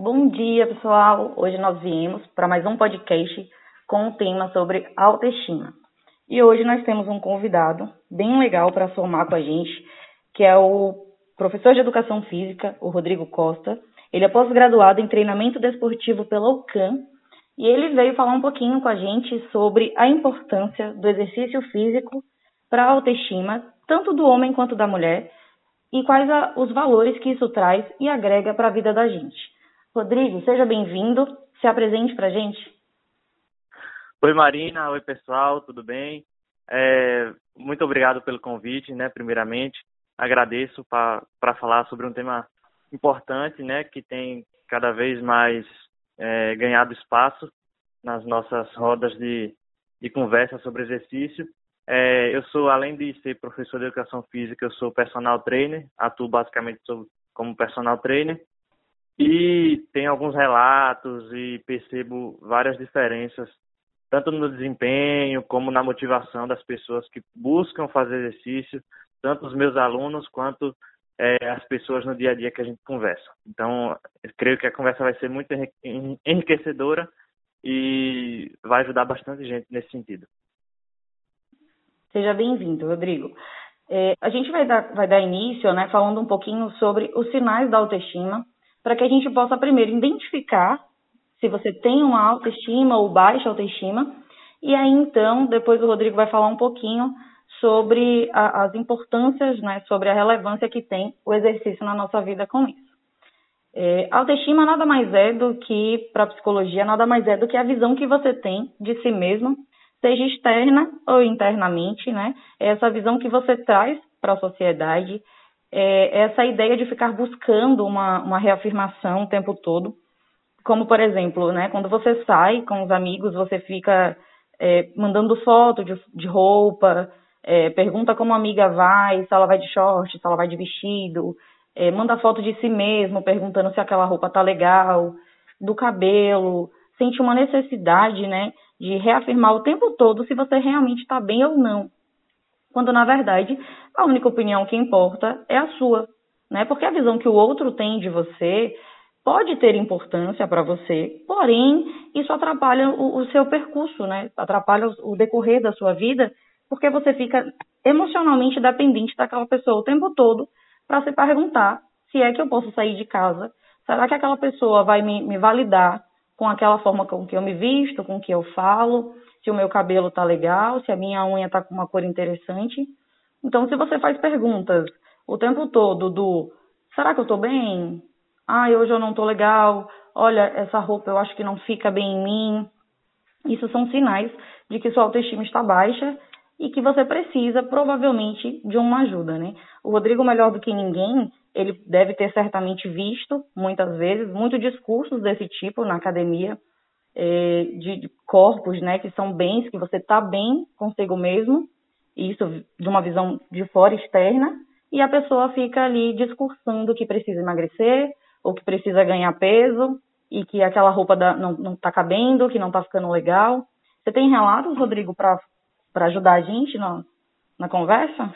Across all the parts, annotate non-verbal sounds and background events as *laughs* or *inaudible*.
Bom dia, pessoal. Hoje nós viemos para mais um podcast com um tema sobre autoestima. E hoje nós temos um convidado bem legal para somar com a gente, que é o professor de Educação Física, o Rodrigo Costa. Ele é pós-graduado em treinamento desportivo pela UCAM e ele veio falar um pouquinho com a gente sobre a importância do exercício físico para a autoestima, tanto do homem quanto da mulher, e quais a, os valores que isso traz e agrega para a vida da gente. Rodrigo, seja bem-vindo. Se apresente para a gente. Oi, Marina. Oi, pessoal. Tudo bem? É, muito obrigado pelo convite, né? Primeiramente, agradeço para falar sobre um tema importante, né? Que tem cada vez mais é, ganhado espaço nas nossas rodas de, de conversa sobre exercício. É, eu sou, além de ser professor de educação física, eu sou personal trainer, atuo basicamente como personal trainer e tenho alguns relatos e percebo várias diferenças, tanto no desempenho como na motivação das pessoas que buscam fazer exercício, tanto os meus alunos quanto é, as pessoas no dia a dia que a gente conversa. Então, creio que a conversa vai ser muito enriquecedora e vai ajudar bastante gente nesse sentido. Seja bem-vindo, Rodrigo. É, a gente vai dar, vai dar início, né, falando um pouquinho sobre os sinais da autoestima para que a gente possa primeiro identificar se você tem uma autoestima ou baixa autoestima, e aí então, depois o Rodrigo vai falar um pouquinho sobre a, as importâncias, né, sobre a relevância que tem o exercício na nossa vida com isso. É, autoestima nada mais é do que, para a psicologia, nada mais é do que a visão que você tem de si mesmo, seja externa ou internamente, né? É essa visão que você traz para a sociedade, é essa ideia de ficar buscando uma, uma reafirmação o tempo todo. Como, por exemplo, né, quando você sai com os amigos, você fica é, mandando foto de, de roupa, é, pergunta como a amiga vai, se ela vai de short, se ela vai de vestido, é, manda foto de si mesmo, perguntando se aquela roupa tá legal, do cabelo, sente uma necessidade, né, de reafirmar o tempo todo se você realmente está bem ou não quando na verdade a única opinião que importa é a sua, né? Porque a visão que o outro tem de você pode ter importância para você, porém isso atrapalha o, o, seu percurso, né? Atrapalha o, decorrer da sua vida, porque você fica emocionalmente dependente daquela pessoa o tempo todo para se perguntar se é que eu posso sair de casa, será que aquela pessoa vai me, me validar com aquela forma com que eu me visto, com que eu falo, se o meu cabelo tá legal, se a minha unha tá com uma cor interessante. Então, se você faz perguntas o tempo todo do será que eu tô bem? Ah, hoje eu não tô legal. Olha, essa roupa eu acho que não fica bem em mim. Isso são sinais de que sua autoestima está baixa e que você precisa provavelmente de uma ajuda, né? O Rodrigo, melhor do que ninguém, ele deve ter certamente visto muitas vezes muitos discursos desse tipo na academia é, de corpos, né, que são bens que você está bem consigo mesmo, isso de uma visão de fora externa, e a pessoa fica ali discursando que precisa emagrecer ou que precisa ganhar peso e que aquela roupa da, não está cabendo, que não está ficando legal. Você tem relatos, Rodrigo, para ajudar a gente na, na conversa?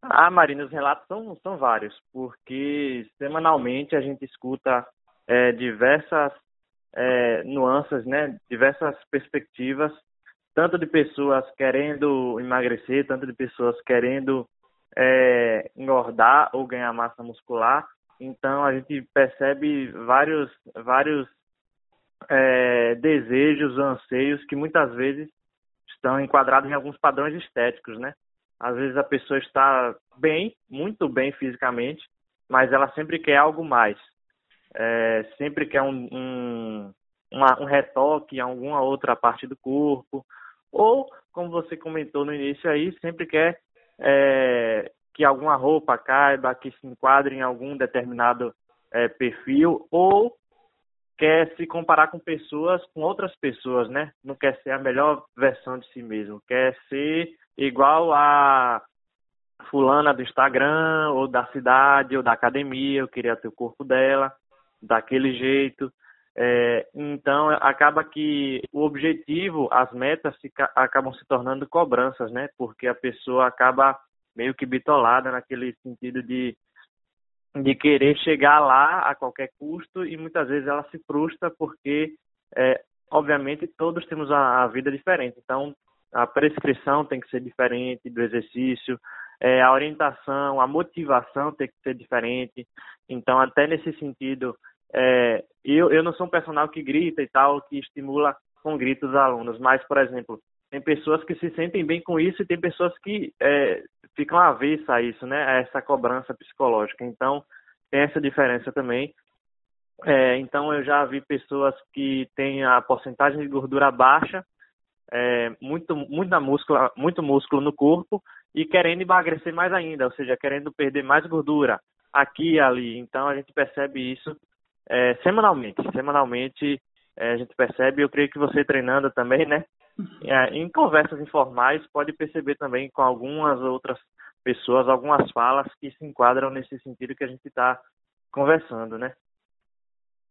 Ah, Marina, os relatos são, são vários, porque semanalmente a gente escuta é, diversas é, nuances, né, diversas perspectivas, tanto de pessoas querendo emagrecer, tanto de pessoas querendo é, engordar ou ganhar massa muscular. Então a gente percebe vários, vários é, desejos, anseios que muitas vezes estão enquadrados em alguns padrões estéticos, né? Às vezes a pessoa está bem, muito bem fisicamente, mas ela sempre quer algo mais é, sempre quer um, um, uma, um retoque em alguma outra parte do corpo, ou, como você comentou no início aí, sempre quer é, que alguma roupa caiba, que se enquadre em algum determinado é, perfil, ou quer se comparar com pessoas, com outras pessoas, né? Não quer ser a melhor versão de si mesmo, quer ser igual a fulana do Instagram, ou da cidade, ou da academia, eu queria ter o corpo dela daquele jeito. É, então, acaba que o objetivo, as metas se, acabam se tornando cobranças, né? Porque a pessoa acaba meio que bitolada naquele sentido de de querer chegar lá a qualquer custo e muitas vezes ela se frustra porque, é, obviamente, todos temos a, a, vida diferente. Então, a prescrição tem que ser diferente do exercício, é, a orientação, a motivação tem que ser diferente. Então, até nesse sentido, é, eu, eu não sou um personal que grita e tal, que estimula com gritos os alunos, mas, por exemplo, tem pessoas que se sentem bem com isso e tem pessoas que é, ficam avessas a isso, né? A essa cobrança psicológica. Então, tem essa diferença também. É, então, eu já vi pessoas que têm a porcentagem de gordura baixa, é, muito, muita muito músculo no corpo e querendo emagrecer mais ainda, ou seja, querendo perder mais gordura aqui e ali. Então, a gente percebe isso é, semanalmente. Semanalmente, é, a gente percebe, eu creio que você treinando também, né? É, em conversas informais, pode perceber também com algumas outras pessoas, algumas falas que se enquadram nesse sentido que a gente está conversando, né?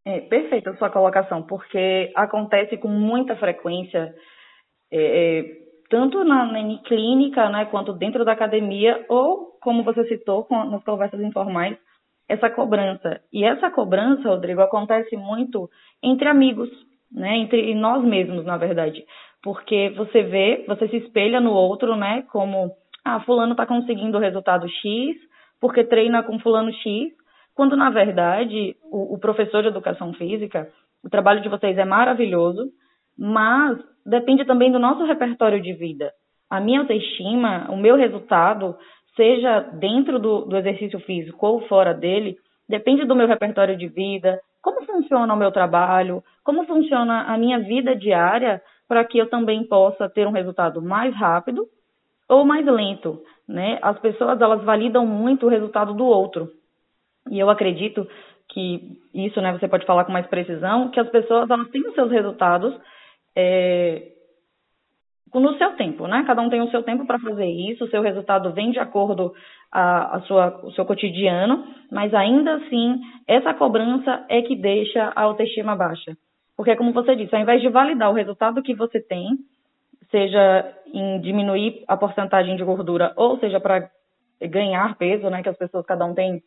É, perfeita a sua colocação, porque acontece com muita frequência, é, é tanto na, na clínica, né, quanto dentro da academia, ou, como você citou, com, nas conversas informais, essa cobrança. E essa cobrança, Rodrigo, acontece muito entre amigos, né, entre nós mesmos, na verdade porque você vê, você se espelha no outro, né? Como, ah, fulano está conseguindo o resultado X, porque treina com fulano X, quando na verdade o, o professor de educação física, o trabalho de vocês é maravilhoso, mas depende também do nosso repertório de vida. A minha autoestima, o meu resultado, seja dentro do, do exercício físico ou fora dele, depende do meu repertório de vida, como funciona o meu trabalho, como funciona a minha vida diária para que eu também possa ter um resultado mais rápido ou mais lento, né? As pessoas elas validam muito o resultado do outro. E eu acredito que isso, né, você pode falar com mais precisão, que as pessoas elas têm os seus resultados é, no seu tempo, né? Cada um tem o seu tempo para fazer isso, o seu resultado vem de acordo a, a sua, o seu cotidiano, mas ainda assim, essa cobrança é que deixa a autoestima baixa. Porque, como você disse, ao invés de validar o resultado que você tem, seja em diminuir a porcentagem de gordura ou seja para ganhar peso, né, que as pessoas, cada um tem,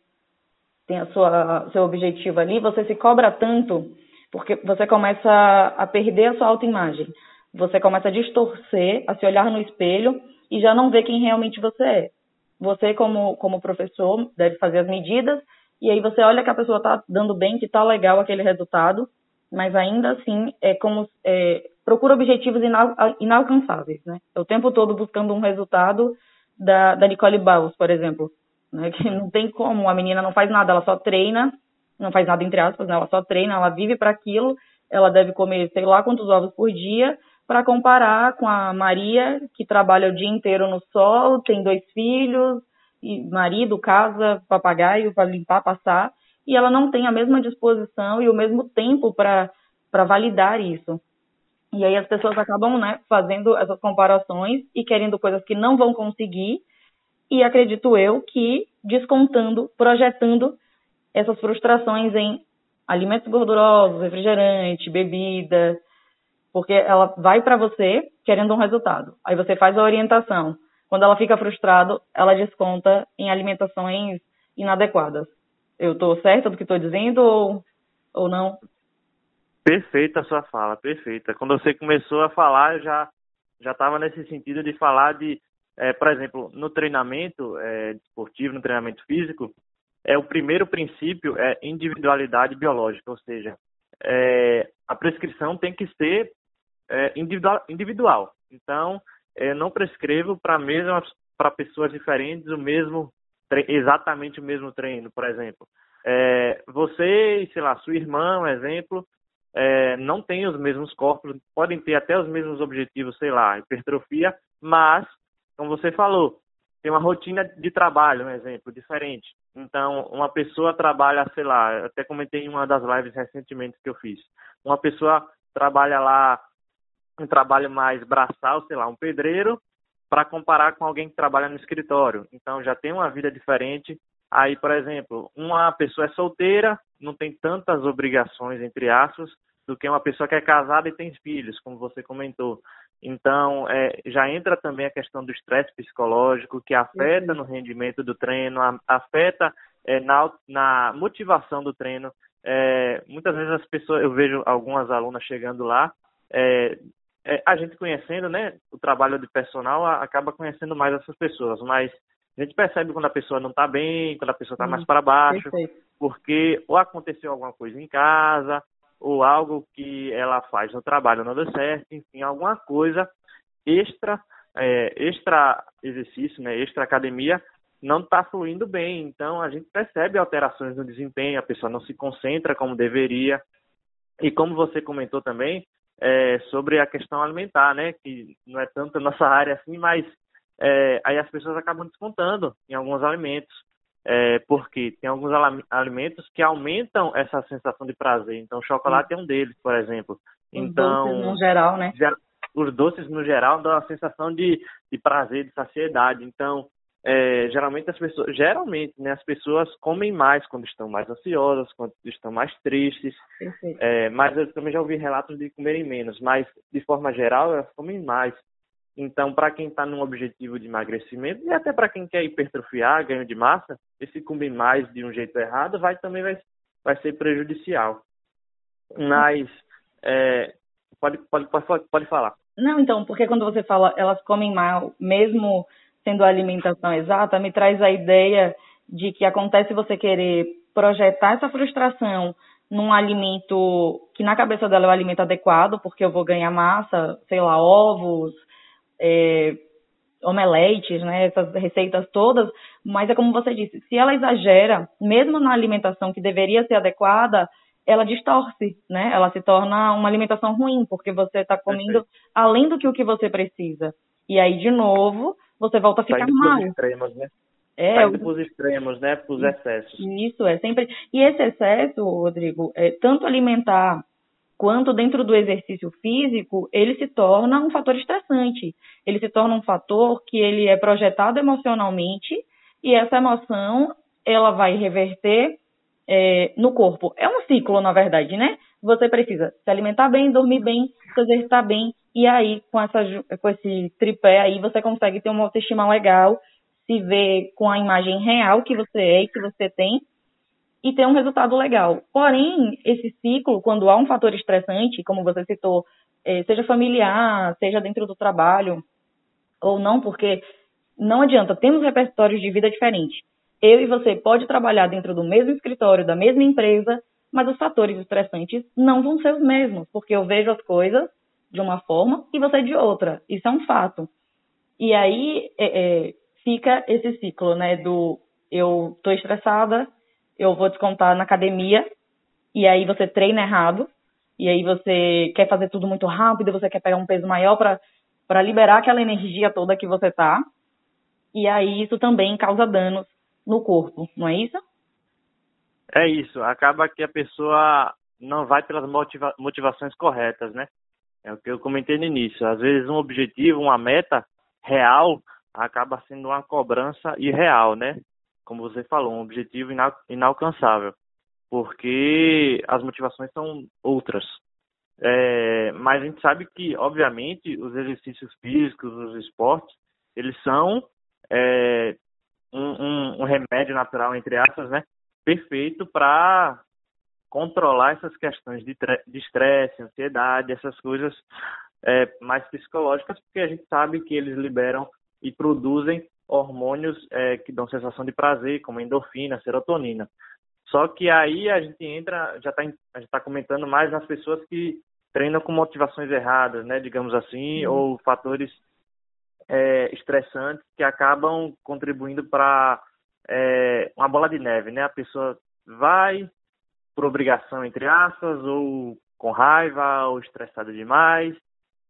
tem a sua seu objetivo ali, você se cobra tanto porque você começa a perder a sua autoimagem. Você começa a distorcer, a se olhar no espelho e já não vê quem realmente você é. Você, como, como professor, deve fazer as medidas e aí você olha que a pessoa está dando bem, que está legal aquele resultado mas ainda assim é como é, procura objetivos inal, inalcançáveis, né? É o tempo todo buscando um resultado da, da Nicole Baus, por exemplo, né? Que não tem como, a menina não faz nada, ela só treina, não faz nada entre aspas, né? Ela só treina, ela vive para aquilo, ela deve comer sei lá quantos ovos por dia, para comparar com a Maria, que trabalha o dia inteiro no sol, tem dois filhos, marido, casa, papagaio para limpar, passar, e ela não tem a mesma disposição e o mesmo tempo para validar isso. E aí as pessoas acabam né, fazendo essas comparações e querendo coisas que não vão conseguir, e acredito eu que descontando, projetando essas frustrações em alimentos gordurosos, refrigerante, bebida, porque ela vai para você querendo um resultado. Aí você faz a orientação. Quando ela fica frustrada, ela desconta em alimentações inadequadas. Eu estou certa do que estou dizendo ou, ou não? Perfeita a sua fala, perfeita. Quando você começou a falar, eu já já estava nesse sentido de falar de, é, por exemplo, no treinamento é, esportivo, no treinamento físico, é o primeiro princípio é individualidade biológica, ou seja, é, a prescrição tem que ser é, individual, individual. Então, eu não prescrevo para mesmas para pessoas diferentes o mesmo exatamente o mesmo treino, por exemplo. É, você e, sei lá, sua irmã, um exemplo, é, não tem os mesmos corpos, podem ter até os mesmos objetivos, sei lá, hipertrofia, mas, como você falou, tem uma rotina de trabalho, um exemplo, diferente. Então, uma pessoa trabalha, sei lá, até comentei em uma das lives recentemente que eu fiz. Uma pessoa trabalha lá um trabalho mais braçal, sei lá, um pedreiro, para comparar com alguém que trabalha no escritório. Então já tem uma vida diferente. Aí, por exemplo, uma pessoa é solteira, não tem tantas obrigações, entre aspas, do que uma pessoa que é casada e tem filhos, como você comentou. Então, é, já entra também a questão do estresse psicológico, que afeta no rendimento do treino, afeta é, na, na motivação do treino. É, muitas vezes as pessoas, eu vejo algumas alunas chegando lá, é, é, a gente conhecendo, né, o trabalho de personal a, acaba conhecendo mais essas pessoas, mas a gente percebe quando a pessoa não está bem, quando a pessoa está mais para baixo, perfeito. porque ou aconteceu alguma coisa em casa, ou algo que ela faz no trabalho não deu certo, enfim, alguma coisa extra, é, extra exercício, né, extra academia, não está fluindo bem. Então a gente percebe alterações no desempenho, a pessoa não se concentra como deveria. E como você comentou também, é, sobre a questão alimentar, né? Que não é tanto a nossa área assim, mas é, aí as pessoas acabam descontando em alguns alimentos. É, porque tem alguns alimentos que aumentam essa sensação de prazer. Então, o chocolate é um deles, por exemplo. Os então, doces no geral, né? Os doces no geral dão a sensação de, de prazer, de saciedade. Então, é, geralmente as pessoas, geralmente, né, as pessoas comem mais quando estão mais ansiosas, quando estão mais tristes. É, mas eu também já ouvi relatos de comerem menos, mas de forma geral elas comem mais. Então, para quem está num objetivo de emagrecimento e até para quem quer hipertrofiar, ganho de massa, esse comer mais de um jeito errado vai também vai, vai ser prejudicial. Mas é, pode, pode, pode, pode falar. Não, então, porque quando você fala elas comem mal, mesmo sendo a alimentação exata, me traz a ideia de que acontece você querer projetar essa frustração num alimento que na cabeça dela é o alimento adequado, porque eu vou ganhar massa, sei lá, ovos, é, omeletes, né, essas receitas todas, mas é como você disse, se ela exagera, mesmo na alimentação que deveria ser adequada, ela distorce, né? Ela se torna uma alimentação ruim, porque você está comendo além do que o que você precisa. E aí, de novo, você volta a ficar mal. Extremos, né? É, Saindo para os extremos, né? Para os excessos. Isso, é sempre. E esse excesso, Rodrigo, é, tanto alimentar quanto dentro do exercício físico, ele se torna um fator estressante. Ele se torna um fator que ele é projetado emocionalmente e essa emoção ela vai reverter é, no corpo. É um ciclo, na verdade, né? Você precisa se alimentar bem, dormir bem, se exercitar bem, e aí, com, essa, com esse tripé aí, você consegue ter uma autoestima legal, se ver com a imagem real que você é e que você tem, e ter um resultado legal. Porém, esse ciclo, quando há um fator estressante, como você citou, eh, seja familiar, seja dentro do trabalho, ou não, porque não adianta, temos repertórios de vida diferentes. Eu e você pode trabalhar dentro do mesmo escritório, da mesma empresa, mas os fatores estressantes não vão ser os mesmos, porque eu vejo as coisas de uma forma e você de outra. Isso é um fato. E aí é, é, fica esse ciclo, né? Do eu tô estressada, eu vou descontar na academia, e aí você treina errado, e aí você quer fazer tudo muito rápido, você quer pegar um peso maior para liberar aquela energia toda que você tá. E aí isso também causa danos no corpo, não é isso? É isso. Acaba que a pessoa não vai pelas motiva motivações corretas, né? É o que eu comentei no início. Às vezes um objetivo, uma meta real acaba sendo uma cobrança irreal, né? Como você falou, um objetivo ina inalcançável, porque as motivações são outras. É, mas a gente sabe que, obviamente, os exercícios físicos, os esportes, eles são é, um, um, um remédio natural, entre aspas, né? Perfeito para controlar essas questões de estresse, ansiedade, essas coisas é, mais psicológicas, porque a gente sabe que eles liberam e produzem hormônios é, que dão sensação de prazer, como endorfina, serotonina. Só que aí a gente entra, já está a gente está comentando mais nas pessoas que treinam com motivações erradas, né, digamos assim, uhum. ou fatores é, estressantes que acabam contribuindo para é, uma bola de neve, né? A pessoa vai, por obrigação, entre aspas, ou com raiva, ou estressada demais,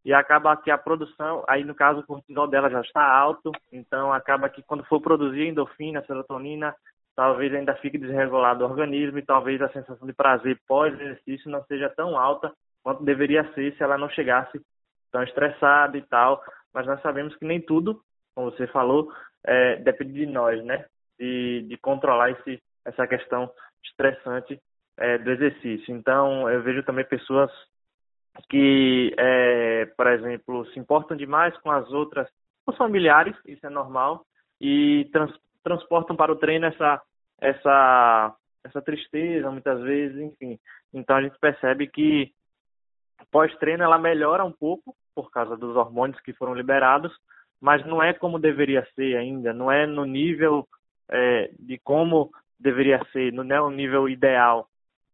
e acaba que a produção, aí no caso o cortisol dela já está alto, então acaba que quando for produzir endorfina, serotonina, talvez ainda fique desregulado o organismo e talvez a sensação de prazer pós-exercício não seja tão alta quanto deveria ser se ela não chegasse tão estressada e tal. Mas nós sabemos que nem tudo, como você falou, é, depende de nós, né? De, de controlar esse, essa questão estressante é, do exercício. Então, eu vejo também pessoas que, é, por exemplo, se importam demais com as outras, os familiares, isso é normal, e trans, transportam para o treino essa, essa essa tristeza muitas vezes, enfim. Então a gente percebe que pós-treino ela melhora um pouco por causa dos hormônios que foram liberados, mas não é como deveria ser ainda, não é no nível é, de como deveria ser, não é o nível ideal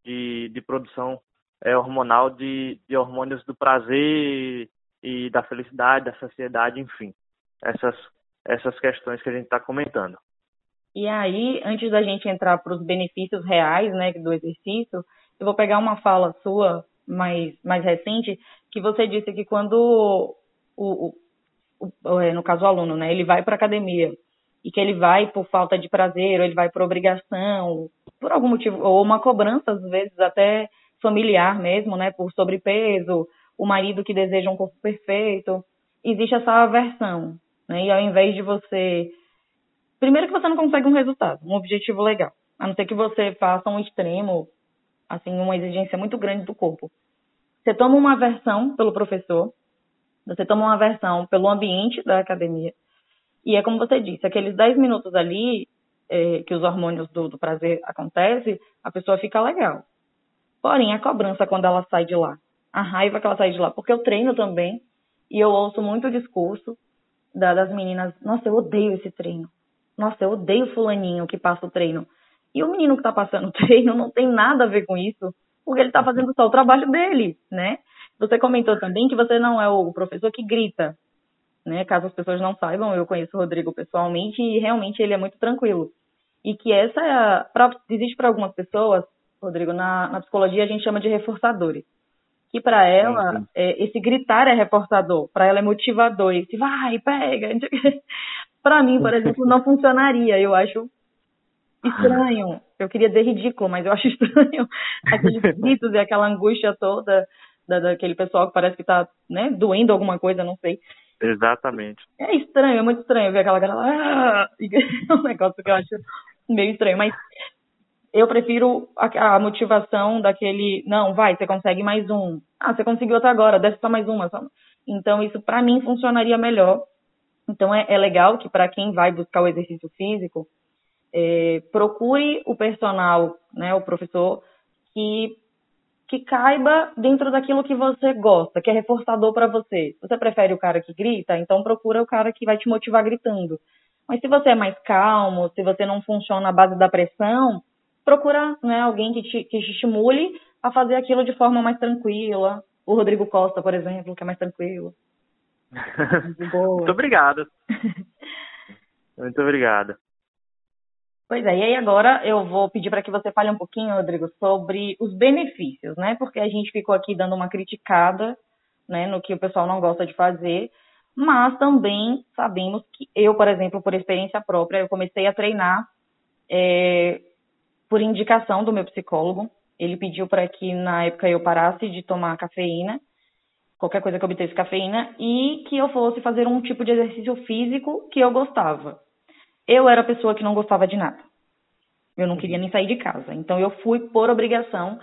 de, de produção é, hormonal de, de hormônios do prazer e da felicidade, da saciedade, enfim. Essas, essas questões que a gente está comentando. E aí, antes da gente entrar para os benefícios reais né, do exercício, eu vou pegar uma fala sua mais, mais recente, que você disse que quando o, o, o é, no caso o aluno, né, ele vai para academia e que ele vai por falta de prazer, ou ele vai por obrigação, por algum motivo, ou uma cobrança, às vezes até familiar mesmo, né, por sobrepeso, o marido que deseja um corpo perfeito, existe essa aversão, né, e ao invés de você, primeiro que você não consegue um resultado, um objetivo legal, a não ser que você faça um extremo, assim, uma exigência muito grande do corpo. Você toma uma aversão pelo professor, você toma uma aversão pelo ambiente da academia, e é como você disse, aqueles 10 minutos ali é, que os hormônios do, do prazer acontecem, a pessoa fica legal. Porém, a cobrança quando ela sai de lá, a raiva que ela sai de lá, porque eu treino também e eu ouço muito discurso da, das meninas, nossa, eu odeio esse treino. Nossa, eu odeio fulaninho que passa o treino. E o menino que está passando o *laughs* treino não tem nada a ver com isso, porque ele está fazendo só o trabalho dele, né? Você comentou também que você não é o professor que grita, né? Caso as pessoas não saibam, eu conheço o Rodrigo pessoalmente e realmente ele é muito tranquilo. E que essa é pra, existe para algumas pessoas, Rodrigo, na, na, psicologia a gente chama de reforçadores. Que para ela, é, esse gritar é reforçador, para ela é motivador, esse vai, pega. *laughs* para mim, por *laughs* exemplo, não funcionaria. Eu acho estranho. Eu queria dizer ridículo, mas eu acho *laughs* estranho aqueles gritos e aquela angústia toda da, daquele pessoal que parece que está né, doendo alguma coisa, não sei. Exatamente. É estranho, é muito estranho ver aquela galera. Ah! É um negócio que eu acho meio estranho, mas eu prefiro a, a, motivação daquele. Não, vai, você consegue mais um. Ah, você conseguiu até agora, desce só mais uma. Só... Então, isso para mim funcionaria melhor. Então, é, é legal que para quem vai buscar o exercício físico, é, procure o personal, né, o professor, que que caiba dentro daquilo que você gosta, que é reforçador para você. Você prefere o cara que grita? Então procura o cara que vai te motivar gritando. Mas se você é mais calmo, se você não funciona à base da pressão, procura né, alguém que te, que te estimule a fazer aquilo de forma mais tranquila. O Rodrigo Costa, por exemplo, que é mais tranquilo. *laughs* Muito obrigado. *laughs* Muito obrigado. Pois é, e aí agora eu vou pedir para que você fale um pouquinho, Rodrigo, sobre os benefícios, né? Porque a gente ficou aqui dando uma criticada, né, no que o pessoal não gosta de fazer, mas também sabemos que eu, por exemplo, por experiência própria, eu comecei a treinar é, por indicação do meu psicólogo. Ele pediu para que na época eu parasse de tomar cafeína, qualquer coisa que obtesse cafeína, e que eu fosse fazer um tipo de exercício físico que eu gostava eu era a pessoa que não gostava de nada. Eu não queria nem sair de casa. Então eu fui por obrigação.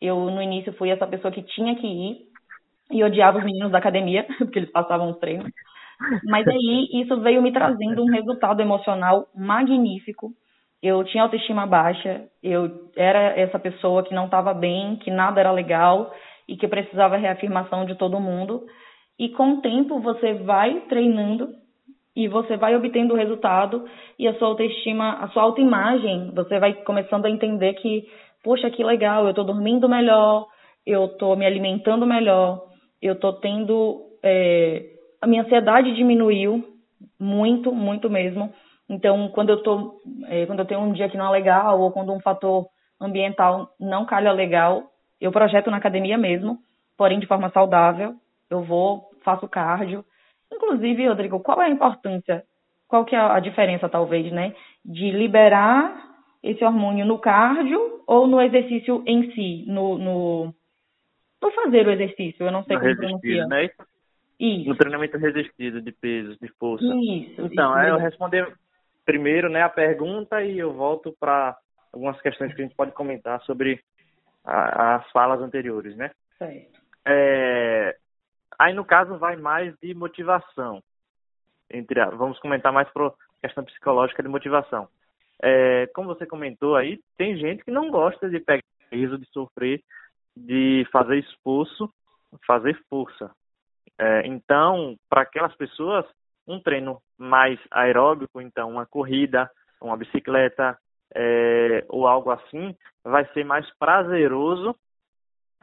Eu no início fui essa pessoa que tinha que ir e odiava os meninos da academia, *laughs* porque eles passavam os treinos. Mas aí isso veio me trazendo um resultado emocional magnífico. Eu tinha autoestima baixa, eu era essa pessoa que não estava bem, que nada era legal e que precisava reafirmação de todo mundo. E com o tempo você vai treinando e você vai obtendo o resultado e a sua autoestima, a sua autoimagem, você vai começando a entender que, poxa, que legal, eu estou dormindo melhor, eu estou me alimentando melhor, eu estou tendo. É, a minha ansiedade diminuiu muito, muito mesmo. Então, quando eu tô, é, quando eu tenho um dia que não é legal ou quando um fator ambiental não calha legal, eu projeto na academia mesmo, porém de forma saudável. Eu vou, faço cardio, Inclusive, Rodrigo, qual é a importância, qual que é a diferença, talvez, né, de liberar esse hormônio no cardio ou no exercício em si, no, no, no fazer o exercício? Eu não sei no como pronunciar. Né? Isso. No treinamento resistido de pesos, de força. Isso. Então, isso eu responder primeiro né, a pergunta e eu volto para algumas questões que a gente pode comentar sobre a, as falas anteriores, né? Certo. É, Aí, no caso, vai mais de motivação. Entre a, vamos comentar mais para questão psicológica de motivação. é, como você comentou aí, tem gente que não gosta de pegar peso, de sofrer, de fazer esforço, fazer força. É, então, para aquelas pessoas, um treino mais aeróbico, então uma corrida, uma bicicleta é, ou algo assim, vai ser mais prazeroso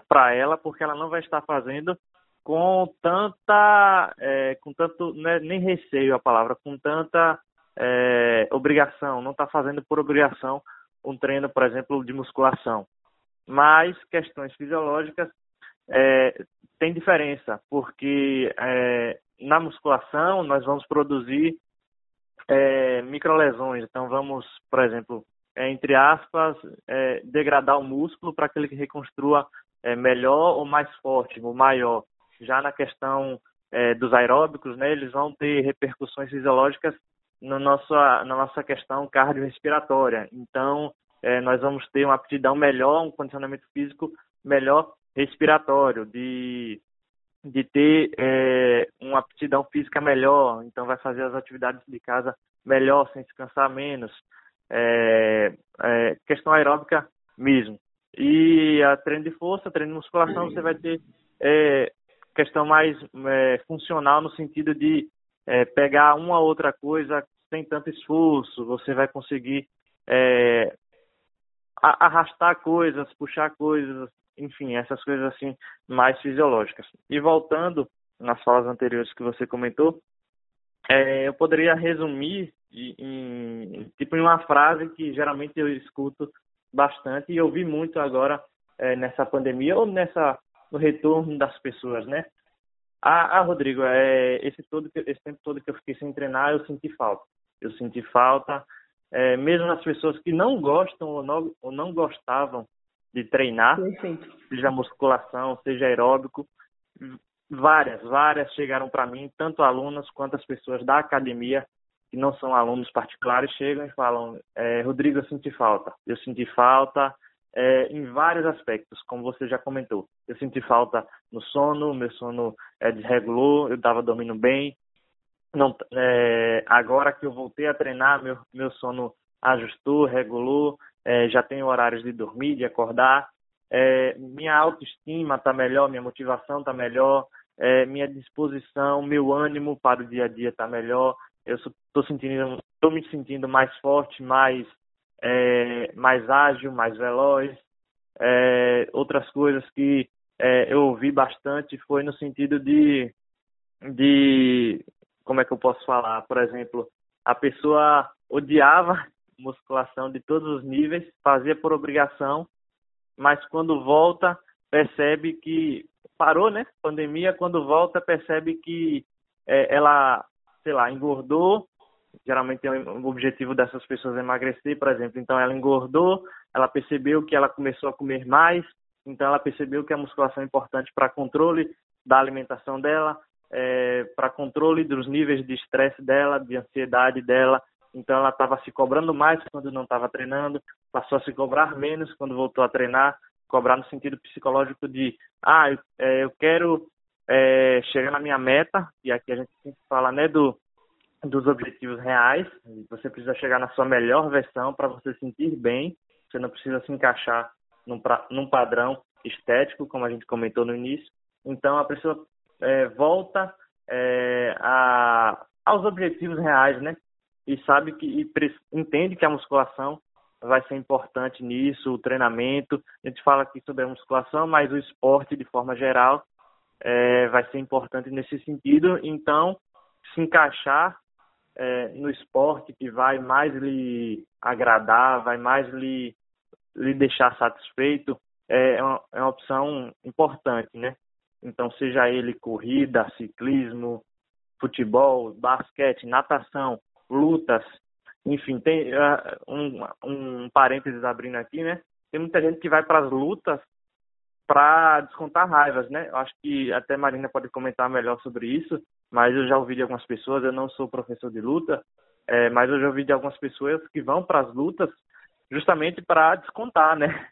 para ela, porque ela não vai estar fazendo com tanta, é, com tanto, né, nem receio a palavra, com tanta é, obrigação, não está fazendo por obrigação um treino, por exemplo, de musculação. Mas questões fisiológicas é, tem diferença, porque é, na musculação nós vamos produzir é, microlesões, então vamos, por exemplo, é, entre aspas, é, degradar o músculo para que ele reconstrua é, melhor ou mais forte, ou maior. Já na questão é, dos aeróbicos, né, eles vão ter repercussões fisiológicas no nosso, na nossa questão cardiorrespiratória. Então, é, nós vamos ter uma aptidão melhor, um condicionamento físico melhor respiratório, de, de ter é, uma aptidão física melhor, então vai fazer as atividades de casa melhor, sem se cansar menos. É, é, questão aeróbica mesmo. E a treino de força, treino de musculação, você vai ter é, questão mais é, funcional no sentido de é, pegar uma outra coisa sem tanto esforço, você vai conseguir é, arrastar coisas, puxar coisas, enfim, essas coisas assim mais fisiológicas. E voltando nas falas anteriores que você comentou, é, eu poderia resumir em, tipo em uma frase que geralmente eu escuto bastante e ouvi muito agora é, nessa pandemia ou nessa no retorno das pessoas, né? Ah, ah Rodrigo, é, esse todo esse tempo todo que eu fiquei sem treinar, eu senti falta. Eu senti falta, é, mesmo as pessoas que não gostam ou não, ou não gostavam de treinar, Perfeito. seja musculação, seja aeróbico, várias, várias chegaram para mim, tanto alunas quanto as pessoas da academia que não são alunos particulares chegam e falam: é, Rodrigo, eu senti falta. Eu senti falta é, em vários aspectos, como você já comentou. Eu senti falta no sono, meu sono é, desregulou, eu estava dormindo bem. Não, é, agora que eu voltei a treinar, meu, meu sono ajustou, regulou, é, já tenho horários de dormir, de acordar. É, minha autoestima está melhor, minha motivação está melhor, é, minha disposição, meu ânimo para o dia a dia está melhor, eu estou sentindo, estou me sentindo mais forte, mais é, mais ágil, mais veloz. É, outras coisas que eu ouvi bastante foi no sentido de de como é que eu posso falar, por exemplo, a pessoa odiava musculação de todos os níveis, fazia por obrigação, mas quando volta percebe que parou, né? Pandemia, quando volta percebe que é, ela sei lá, engordou, geralmente o objetivo dessas pessoas é emagrecer, por exemplo. Então ela engordou, ela percebeu que ela começou a comer mais, então ela percebeu que a musculação é importante para controle da alimentação dela, é, para controle dos níveis de estresse dela, de ansiedade dela. Então ela estava se cobrando mais quando não estava treinando, passou a se cobrar menos quando voltou a treinar, cobrar no sentido psicológico de, ah, eu, é, eu quero é, chegar na minha meta, e aqui a gente sempre fala né, do, dos objetivos reais, você precisa chegar na sua melhor versão para você se sentir bem, você não precisa se encaixar num, pra, num padrão estético, como a gente comentou no início. Então a pessoa é, volta é, a, aos objetivos reais, né? E sabe que e entende que a musculação vai ser importante nisso, o treinamento. A gente fala aqui sobre a musculação, mas o esporte de forma geral é, vai ser importante nesse sentido. Então, se encaixar é, no esporte que vai mais lhe agradar, vai mais lhe, lhe deixar satisfeito, é, é uma, é uma opção importante, né? Então, seja ele corrida, ciclismo, futebol, basquete, natação, lutas, enfim, tem uh, um, um parênteses abrindo aqui, né? Tem muita gente que vai para as lutas para descontar raivas, né? Eu acho que até Marina pode comentar melhor sobre isso, mas eu já ouvi de algumas pessoas, eu não sou professor de luta, é, mas eu já ouvi de algumas pessoas que vão para as lutas justamente para descontar, né? *laughs*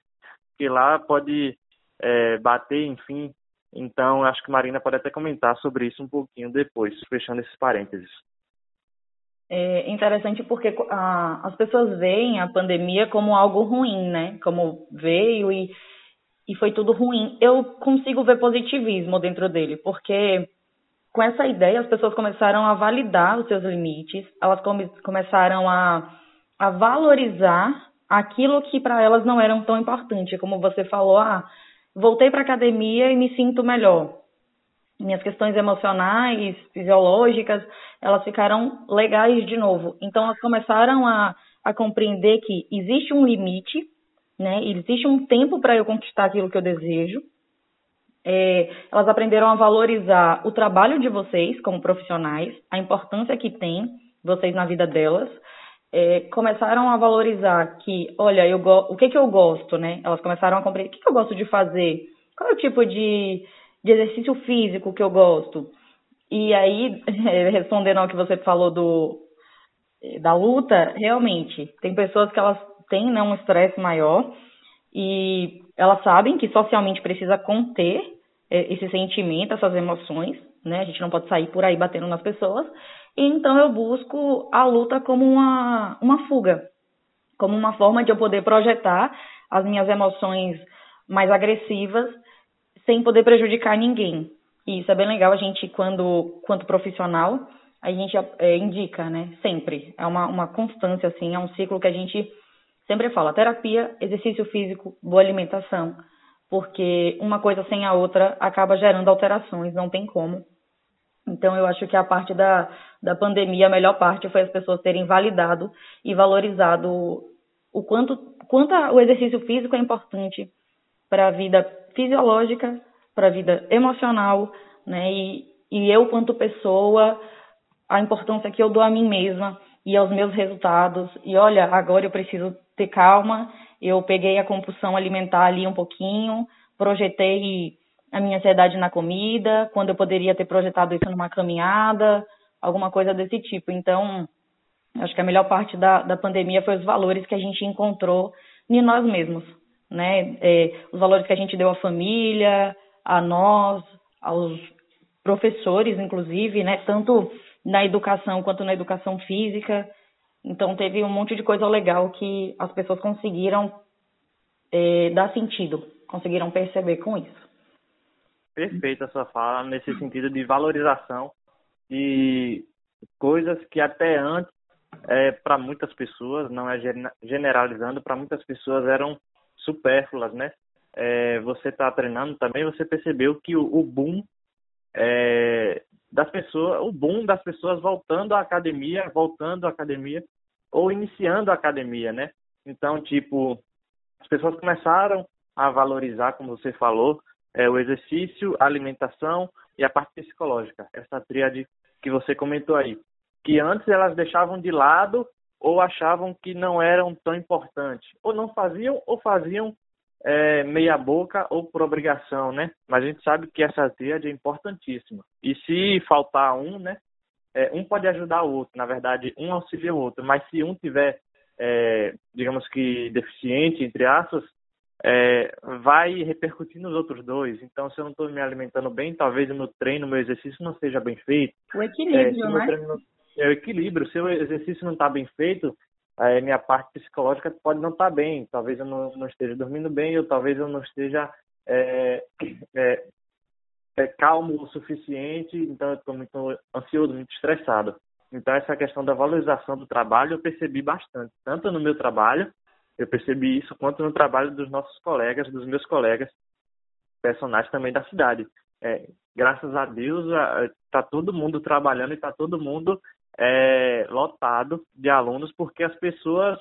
Que lá pode é, bater, enfim. Então, acho que Marina pode até comentar sobre isso um pouquinho depois, fechando esses parênteses. É interessante porque a, as pessoas veem a pandemia como algo ruim, né? Como veio e, e foi tudo ruim. Eu consigo ver positivismo dentro dele, porque com essa ideia as pessoas começaram a validar os seus limites, elas come, começaram a, a valorizar aquilo que para elas não era tão importante, como você falou, ah, voltei para academia e me sinto melhor minhas questões emocionais, fisiológicas, elas ficaram legais de novo. Então, elas começaram a, a compreender que existe um limite, né? Existe um tempo para eu conquistar aquilo que eu desejo. É, elas aprenderam a valorizar o trabalho de vocês como profissionais, a importância que tem vocês na vida delas. É, começaram a valorizar que, olha, eu o que que eu gosto, né? Elas começaram a compreender o que, que eu gosto de fazer, qual é o tipo de de exercício físico que eu gosto. E aí, *laughs* respondendo ao que você falou do da luta, realmente, tem pessoas que elas têm né, um estresse maior e elas sabem que socialmente precisa conter é, esse sentimento, essas emoções, né? A gente não pode sair por aí batendo nas pessoas. E então eu busco a luta como uma, uma fuga, como uma forma de eu poder projetar as minhas emoções mais agressivas sem poder prejudicar ninguém. E isso é bem legal, a gente, quando, quanto profissional, a gente é, indica, né? Sempre. É uma, uma constância, assim, é um ciclo que a gente sempre fala. Terapia, exercício físico, boa alimentação. Porque uma coisa sem a outra acaba gerando alterações, não tem como. Então, eu acho que a parte da, da pandemia, a melhor parte foi as pessoas terem validado e valorizado o quanto, quanto o exercício físico é importante para a vida fisiológica, para a vida emocional, né? E, e eu, quanto pessoa, a importância que eu dou a mim mesma e aos meus resultados. E olha, agora eu preciso ter calma. Eu peguei a compulsão alimentar ali um pouquinho, projetei a minha ansiedade na comida, quando eu poderia ter projetado isso numa caminhada, alguma coisa desse tipo. Então, acho que a melhor parte da, da pandemia foi os valores que a gente encontrou em nós mesmos né? É, os valores que a gente deu à família, a nós, aos professores, inclusive, né? Tanto na educação quanto na educação física. Então teve um monte de coisa legal que as pessoas conseguiram é, dar sentido, conseguiram perceber com isso. Perfeita a sua fala nesse sentido de valorização de coisas que até antes, é, para muitas pessoas, não é generalizando, para muitas pessoas eram supérfluas, né? É, você está treinando também, você percebeu que o, o boom é, das pessoas, o boom das pessoas voltando à academia, voltando à academia ou iniciando a academia, né? Então, tipo, as pessoas começaram a valorizar, como você falou, é, o exercício, a alimentação e a parte psicológica, essa tríade que você comentou aí, que antes elas deixavam de lado ou achavam que não eram tão importantes, ou não faziam ou faziam é, meia boca ou por obrigação, né? Mas a gente sabe que essa tríade é importantíssima. E se faltar um, né? É, um pode ajudar o outro, na verdade, um auxilia o outro, mas se um tiver, é, digamos que deficiente, entre aspas, é, vai repercutir nos outros dois. Então, se eu não estou me alimentando bem, talvez o meu treino, o meu exercício não seja bem feito. O equilíbrio, é, né? É o equilíbrio. Se o exercício não está bem feito, a minha parte psicológica pode não estar tá bem. Talvez eu não, não, esteja dormindo bem, ou talvez eu não esteja é, é, é, calmo o suficiente, então eu estou muito ansioso, muito estressado. Então, essa questão da valorização do trabalho eu percebi bastante, tanto no meu trabalho, eu percebi isso, quanto no trabalho dos nossos colegas, dos meus colegas personagens também da cidade. É, graças a Deus, está todo mundo trabalhando e está todo mundo é, lotado de alunos, porque as pessoas,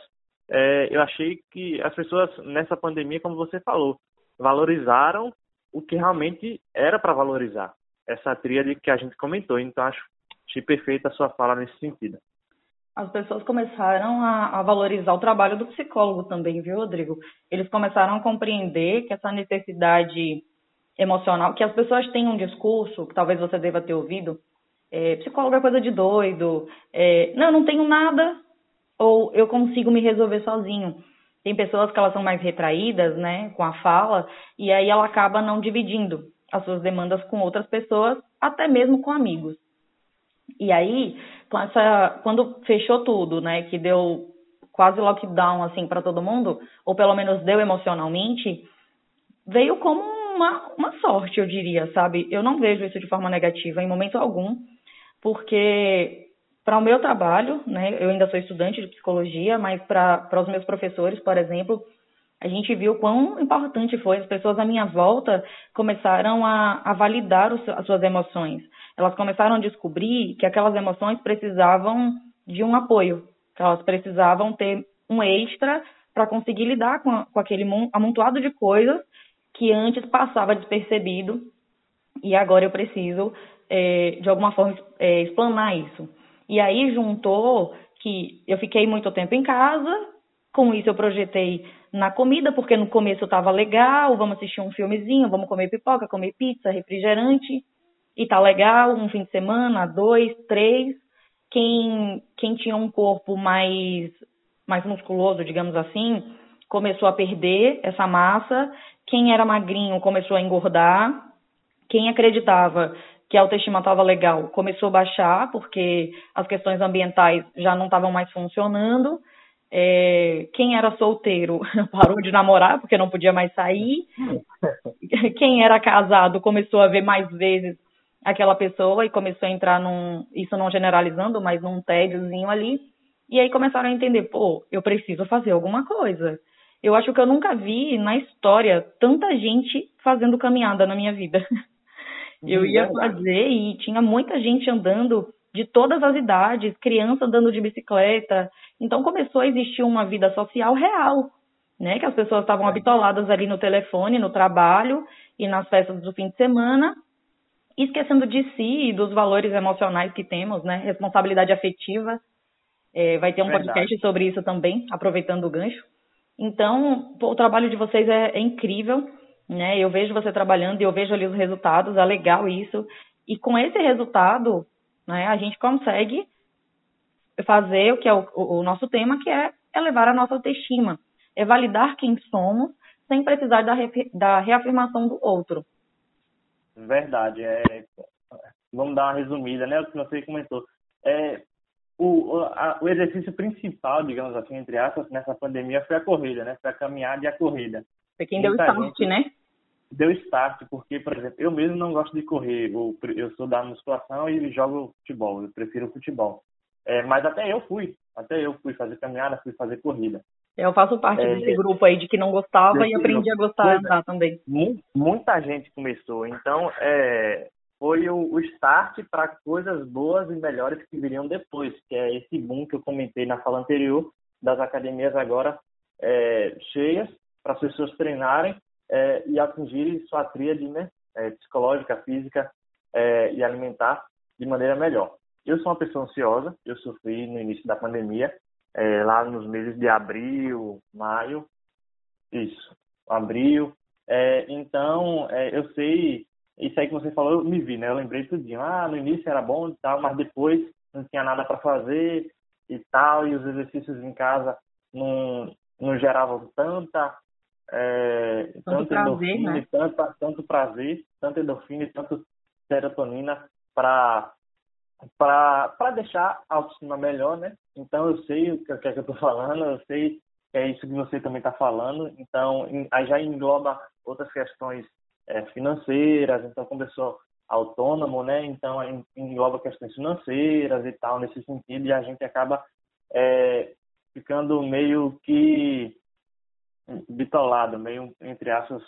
é, eu achei que as pessoas nessa pandemia, como você falou, valorizaram o que realmente era para valorizar. Essa tríade que a gente comentou. Então, acho, achei perfeita a sua fala nesse sentido. As pessoas começaram a, a valorizar o trabalho do psicólogo também, viu, Rodrigo? Eles começaram a compreender que essa necessidade emocional, que as pessoas têm um discurso, que talvez você deva ter ouvido, é, psicólogo é coisa de doido, é, não, não tenho nada, ou eu consigo me resolver sozinho. Tem pessoas que elas são mais retraídas, né, com a fala, e aí ela acaba não dividindo as suas demandas com outras pessoas, até mesmo com amigos. E aí, com essa, quando fechou tudo, né, que deu quase lockdown assim para todo mundo, ou pelo menos deu emocionalmente, veio como uma, uma sorte, eu diria, sabe? Eu não vejo isso de forma negativa em momento algum, porque para o meu trabalho, né, eu ainda sou estudante de psicologia, mas para os meus professores, por exemplo, a gente viu quão importante foi. As pessoas à minha volta começaram a, a validar as suas emoções. Elas começaram a descobrir que aquelas emoções precisavam de um apoio, que elas precisavam ter um extra para conseguir lidar com, com aquele amontoado de coisas que antes passava despercebido e agora eu preciso, é, de alguma forma, é, explanar isso. E aí juntou que eu fiquei muito tempo em casa, com isso eu projetei na comida, porque no começo eu tava legal, vamos assistir um filmezinho, vamos comer pipoca, comer pizza, refrigerante, e tá legal, um fim de semana, dois, três. Quem, quem tinha um corpo mais, mais musculoso, digamos assim, começou a perder essa massa. Quem era magrinho começou a engordar. Quem acreditava que a autoestima estava legal começou a baixar, porque as questões ambientais já não estavam mais funcionando. É, quem era solteiro *laughs* parou de namorar porque não podia mais sair. *laughs* Quem era casado começou a ver mais vezes aquela pessoa e começou a entrar num, isso não generalizando, mas num tédiozinho ali. E aí começaram a entender, pô, eu preciso fazer alguma coisa. Eu acho que eu nunca vi na história tanta gente fazendo caminhada na minha vida. *laughs* Eu ia fazer e tinha muita gente andando de todas as idades, criança andando de bicicleta. Então começou a existir uma vida social real, né? Que as pessoas estavam habitoladas ali no telefone, no trabalho e nas festas do fim de semana, esquecendo de si e dos valores emocionais que temos, né? Responsabilidade afetiva. É, vai ter um Verdade. podcast sobre isso também, aproveitando o gancho. Então, o trabalho de vocês é, é incrível, né? Eu vejo você trabalhando e eu vejo ali os resultados, é legal isso. E com esse resultado, né, a gente consegue fazer o que é o, o nosso tema, que é elevar a nossa autoestima, é validar quem somos sem precisar da, da reafirmação do outro. Verdade. É, vamos dar uma resumida, né? O que você comentou. É, o, a, o exercício principal, digamos assim, entre aspas, nessa pandemia foi a corrida, né? Foi a caminhada e a corrida. Foi quem Muita deu start, né? Deu start, porque, por exemplo, eu mesmo não gosto de correr. Eu, eu sou da musculação e jogo futebol. Eu prefiro futebol. É, mas até eu fui. Até eu fui fazer caminhada, fui fazer corrida. Eu faço parte é, desse grupo aí de que não gostava e aprendi a gostar de andar também. Muita gente começou. Então, é, foi o, o start para coisas boas e melhores que viriam depois, que é esse boom que eu comentei na fala anterior, das academias agora é, cheias, para as pessoas treinarem é, e atingirem sua tríade né, é, psicológica, física é, e alimentar de maneira melhor. Eu sou uma pessoa ansiosa, eu sofri no início da pandemia, é, lá nos meses de abril, maio, isso, abril. É, então, é, eu sei, isso aí que você falou, eu me vi, né? Eu lembrei tudinho. Ah, no início era bom e tal, mas depois não tinha nada para fazer e tal, e os exercícios em casa não, não geravam tanta. É, tanto, tanto prazer, endorfina, né? tanto, tanto prazer, tanto endorfina e tanto serotonina para para deixar a autoestima melhor, né? Então eu sei o que, é que eu estou falando, eu sei que é isso que você também está falando. Então aí já engloba outras questões é, financeiras. Então como pessoa autônomo, né? Então engloba questões financeiras e tal nesse sentido e a gente acaba é, ficando meio que bitolado, meio entre aspas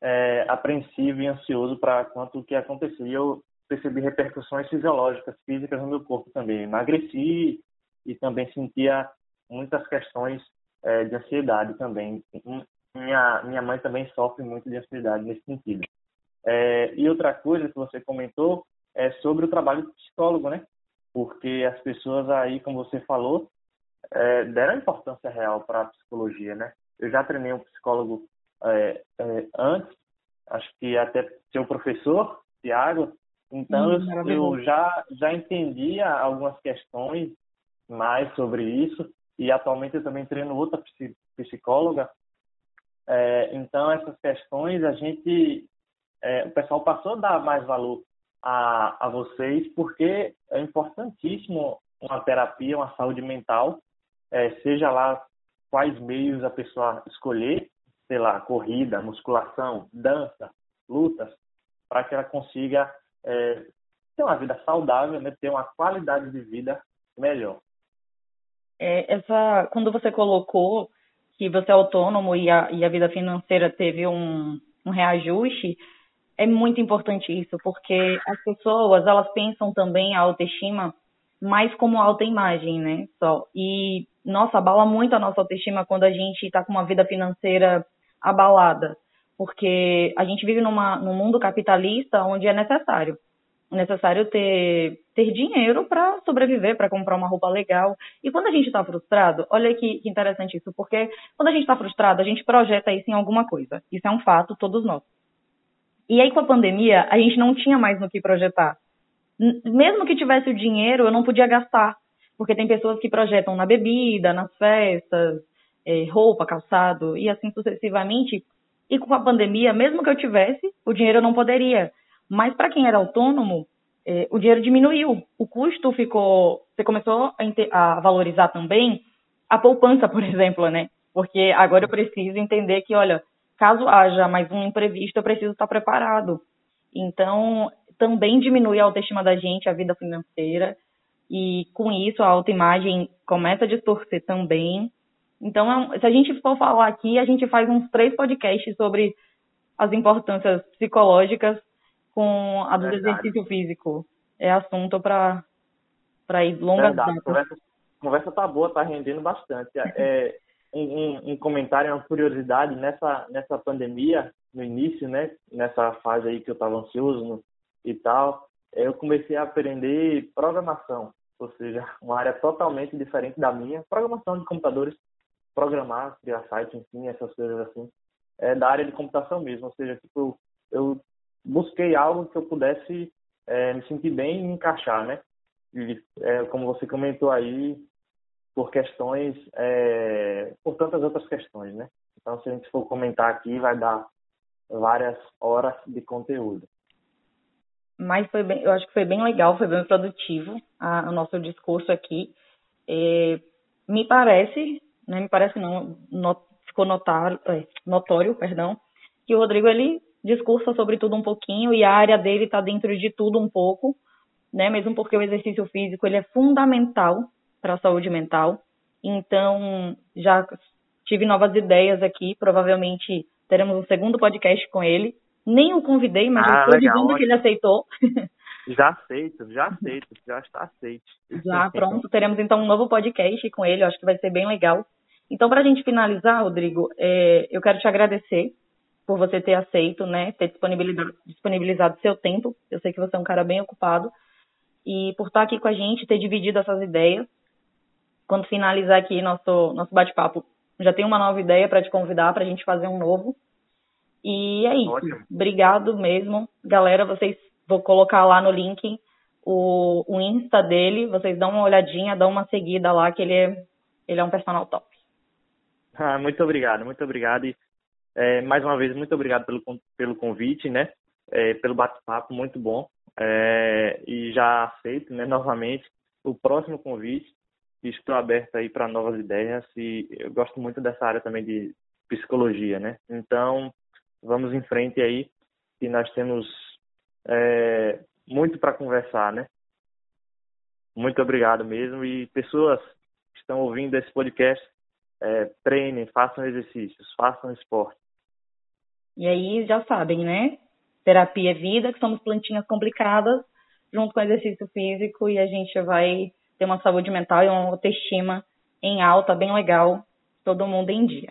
é, apreensivo e ansioso para quanto que acontecia. Eu percebi repercussões fisiológicas, físicas no meu corpo também. Emagreci, e também sentia muitas questões é, de ansiedade também. Minha, minha mãe também sofre muito de ansiedade nesse sentido. É, e outra coisa que você comentou é sobre o trabalho do psicólogo, né? Porque as pessoas aí, como você falou, é, deram importância real para a psicologia, né? Eu já treinei um psicólogo é, é, antes, acho que até seu professor, Tiago, então hum, eu, eu já, já entendia algumas questões mais sobre isso e atualmente eu também treino outra psicóloga. É, então essas questões a gente, é, o pessoal passou a dar mais valor a, a vocês, porque é importantíssimo uma terapia, uma saúde mental, é, seja lá quais meios a pessoa escolher, sei lá, corrida, musculação, dança, lutas, para que ela consiga é, ter uma vida saudável, né, ter uma qualidade de vida melhor. É, essa, quando você colocou que você é autônomo e a, e a vida financeira teve um, um reajuste, é muito importante isso, porque as pessoas, elas pensam também a autoestima mais como autoimagem, né, só. E, nossa, abala muito a nossa autoestima quando a gente está com uma vida financeira abalada, porque a gente vive numa, num mundo capitalista onde é necessário necessário ter, ter dinheiro para sobreviver, para comprar uma roupa legal. E quando a gente está frustrado, olha que, que interessante isso, porque quando a gente está frustrado, a gente projeta isso em alguma coisa. Isso é um fato, todos nós. E aí, com a pandemia, a gente não tinha mais no que projetar. Mesmo que tivesse o dinheiro, eu não podia gastar. Porque tem pessoas que projetam na bebida, nas festas, é, roupa, calçado e assim sucessivamente. E com a pandemia, mesmo que eu tivesse, o dinheiro eu não poderia. Mas para quem era autônomo, é, o dinheiro diminuiu. O custo ficou. Você começou a, a, valorizar também a poupança, por *laughs* exemplo, né? Porque agora eu preciso entender que, olha, caso haja mais um imprevisto, eu preciso estar preparado. Então, também diminui a autoestima da gente, a vida financeira. E com isso, a autoimagem começa a distorcer também. Então, é se a gente for falar aqui, a gente faz uns três podcasts sobre as importâncias psicológicas com a do Verdade. exercício físico. É assunto para ir longas datas. Conversa, conversa tá boa, tá rendendo bastante. É, um, um, comentário, uma curiosidade, nessa, nessa pandemia, no início, né, nessa fase aí que eu estava ansioso no, e tal, eu comecei a aprender programação, ou seja, uma área totalmente diferente da minha, programação de computadores, programar, criar site, enfim, essas coisas assim, é da área de computação mesmo, ou seja, tipo, eu busquei algo que eu pudesse é, me sentir bem e encaixar, né? E, é, como você comentou aí, por questões, é, por tantas outras questões, né? Então, se a gente for comentar aqui, vai dar várias horas de conteúdo. Mas foi bem, eu acho que foi bem legal, foi bem produtivo a, o nosso discurso aqui. É, me parece, né, me parece não, not, ficou notar, é, notório, perdão, que o Rodrigo ele discursa sobre tudo um pouquinho e a área dele está dentro de tudo um pouco, né? Mesmo porque o exercício físico ele é fundamental para a saúde mental. Então, já tive novas ideias aqui, provavelmente teremos um segundo podcast com ele. Nem o convidei, mas ah, estou dizendo que ele aceitou. Já aceito, já aceito, já está aceito. Já, pronto, teremos então um novo podcast com ele, acho que vai ser bem legal. Então, para a gente finalizar, Rodrigo, é, eu quero te agradecer por você ter aceito, né, ter disponibilizado, disponibilizado seu tempo. Eu sei que você é um cara bem ocupado e por estar aqui com a gente, ter dividido essas ideias. Quando finalizar aqui nosso nosso bate-papo, já tenho uma nova ideia para te convidar para a gente fazer um novo. E é isso. Ótimo. Obrigado mesmo, galera. Vocês vou colocar lá no link o, o Insta dele. Vocês dão uma olhadinha, dão uma seguida lá que ele é ele é um personal top. *laughs* Ah, muito obrigado, muito obrigado. E é, mais uma vez, muito obrigado pelo, pelo convite, né? É, pelo bate-papo, muito bom. É, e já aceito, né, novamente, o próximo convite. Estou aberto aí para novas ideias e eu gosto muito dessa área também de psicologia, né? Então, vamos em frente aí, e nós temos é, muito para conversar, né? Muito obrigado mesmo. E pessoas que estão ouvindo esse podcast, é, treinem, façam exercícios, façam esporte. E aí já sabem, né? Terapia é vida, que somos plantinhas complicadas, junto com exercício físico, e a gente vai ter uma saúde mental e uma autoestima em alta, bem legal, todo mundo em dia.